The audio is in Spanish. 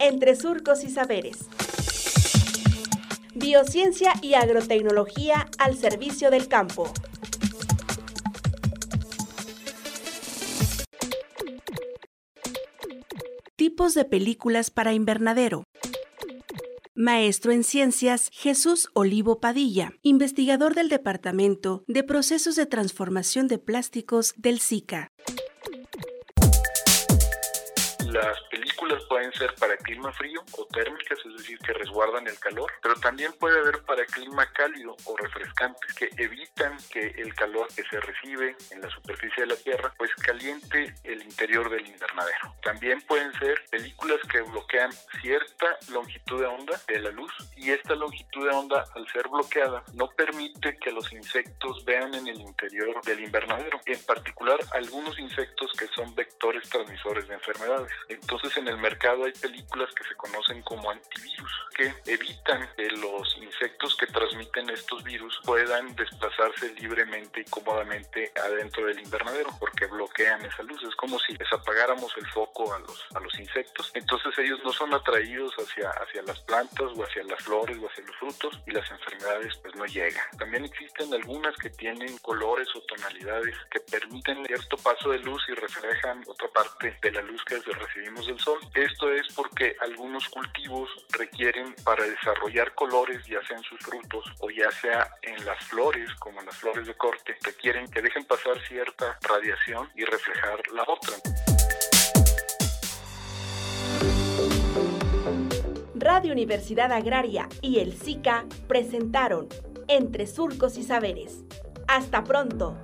entre surcos y saberes. Biociencia y agrotecnología al servicio del campo. Tipos de películas para invernadero. Maestro en Ciencias Jesús Olivo Padilla, investigador del Departamento de Procesos de Transformación de Plásticos del SICA. Las películas pueden ser para clima frío o térmicas, es decir, que resguardan el calor, pero también puede haber para clima cálido o refrescante, que evitan que el calor que se recibe en la superficie de la Tierra pues caliente el interior del invernadero. También pueden ser películas que bloquean cierta longitud de onda de la luz y esta longitud de onda al ser bloqueada no permite que los insectos vean en el interior del invernadero, en particular algunos insectos que son vectores transmisores de enfermedades. Entonces en el mercado hay películas que se conocen como antivirus, que evitan que los insectos que transmiten estos virus puedan desplazarse libremente y cómodamente adentro del invernadero, porque bloquean esa luz. Es como si les apagáramos el foco a los, a los insectos. Entonces ellos no son atraídos hacia, hacia las plantas o hacia las flores o hacia los frutos y las enfermedades pues no llegan. También existen algunas que tienen colores o tonalidades que permiten cierto paso de luz y reflejan otra parte de la luz que recibimos del sol. Esto es porque algunos cultivos requieren para desarrollar colores, ya sea en sus frutos o ya sea en las flores, como las flores de corte, requieren que dejen pasar cierta radiación y reflejar la otra. Radio Universidad Agraria y el SICA presentaron Entre Surcos y Saberes. Hasta pronto.